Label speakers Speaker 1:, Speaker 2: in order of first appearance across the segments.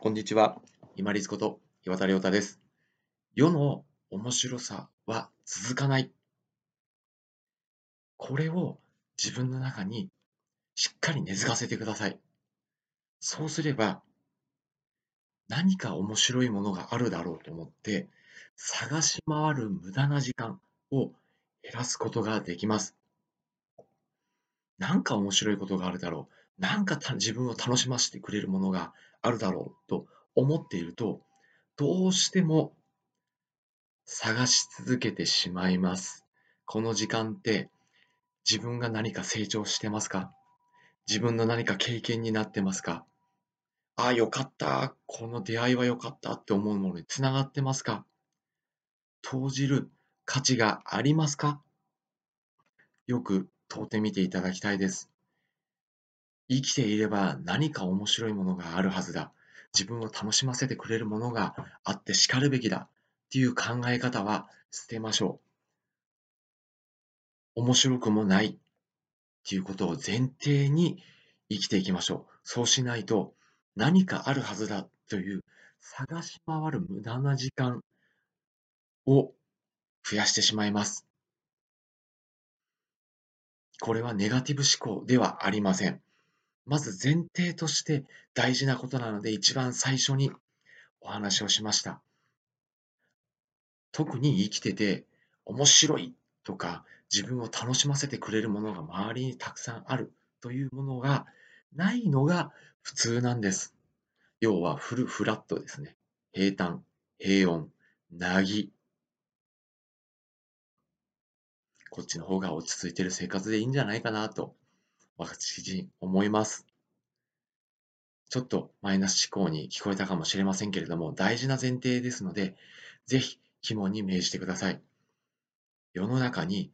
Speaker 1: こんにちは。今立こと岩田亮太です。世の面白さは続かない。これを自分の中にしっかり根付かせてください。そうすれば、何か面白いものがあるだろうと思って、探し回る無駄な時間を減らすことができます。なんか面白いことがあるだろう。なんか自分を楽しませてくれるものがあるだろうと思っていると、どうしても探し続けてしまいます。この時間って自分が何か成長してますか？自分の何か経験になってますか？ああ、よかった。この出会いはよかったって思うものにつながってますか？投じる価値がありますか？よく問うてみていただきたいです。生きていれば何か面白いものがあるはずだ。自分を楽しませてくれるものがあってしかるべきだっていう考え方は捨てましょう。面白くもないっていうことを前提に生きていきましょう。そうしないと何かあるはずだという探し回る無駄な時間を増やしてしまいます。これはネガティブ思考ではありません。まず前提として大事なことなので一番最初にお話をしました。特に生きてて面白いとか自分を楽しませてくれるものが周りにたくさんあるというものがないのが普通なんです。要はフルフラットですね。平坦、平穏、なぎ。こっちの方が落ち着いてる生活でいいんじゃないかなと私思います。ちょっとマイナス思考に聞こえたかもしれませんけれども、大事な前提ですので、ぜひ肝に銘じてください。世の中に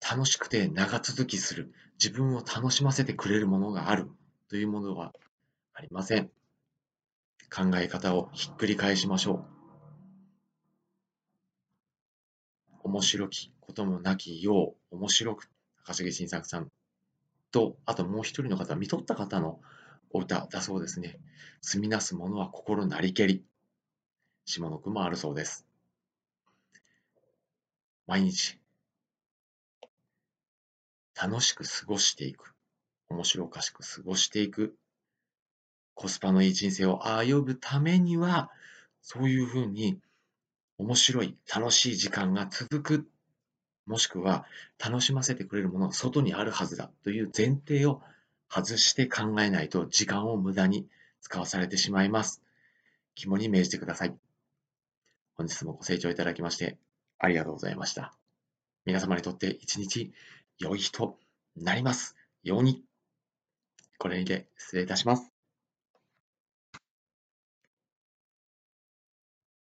Speaker 1: 楽しくて長続きする、自分を楽しませてくれるものがあるというものはありません。考え方をひっくり返しましょう。面白きこともなきよう面白く、高重晋作さんと、あともう一人の方、見とった方のお歌だそうですね。住みなす者は心なりけり。下の句もあるそうです。毎日、楽しく過ごしていく。面白おかしく過ごしていく。コスパのいい人生を歩むためには、そういうふうに面白い、楽しい時間が続くもしくは楽しませてくれるものが外にあるはずだという前提を外して考えないと時間を無駄に使わされてしまいます。肝に銘じてください。本日もご清聴いただきましてありがとうございました。皆様にとって一日良い日となりますように。これにて失礼いたします。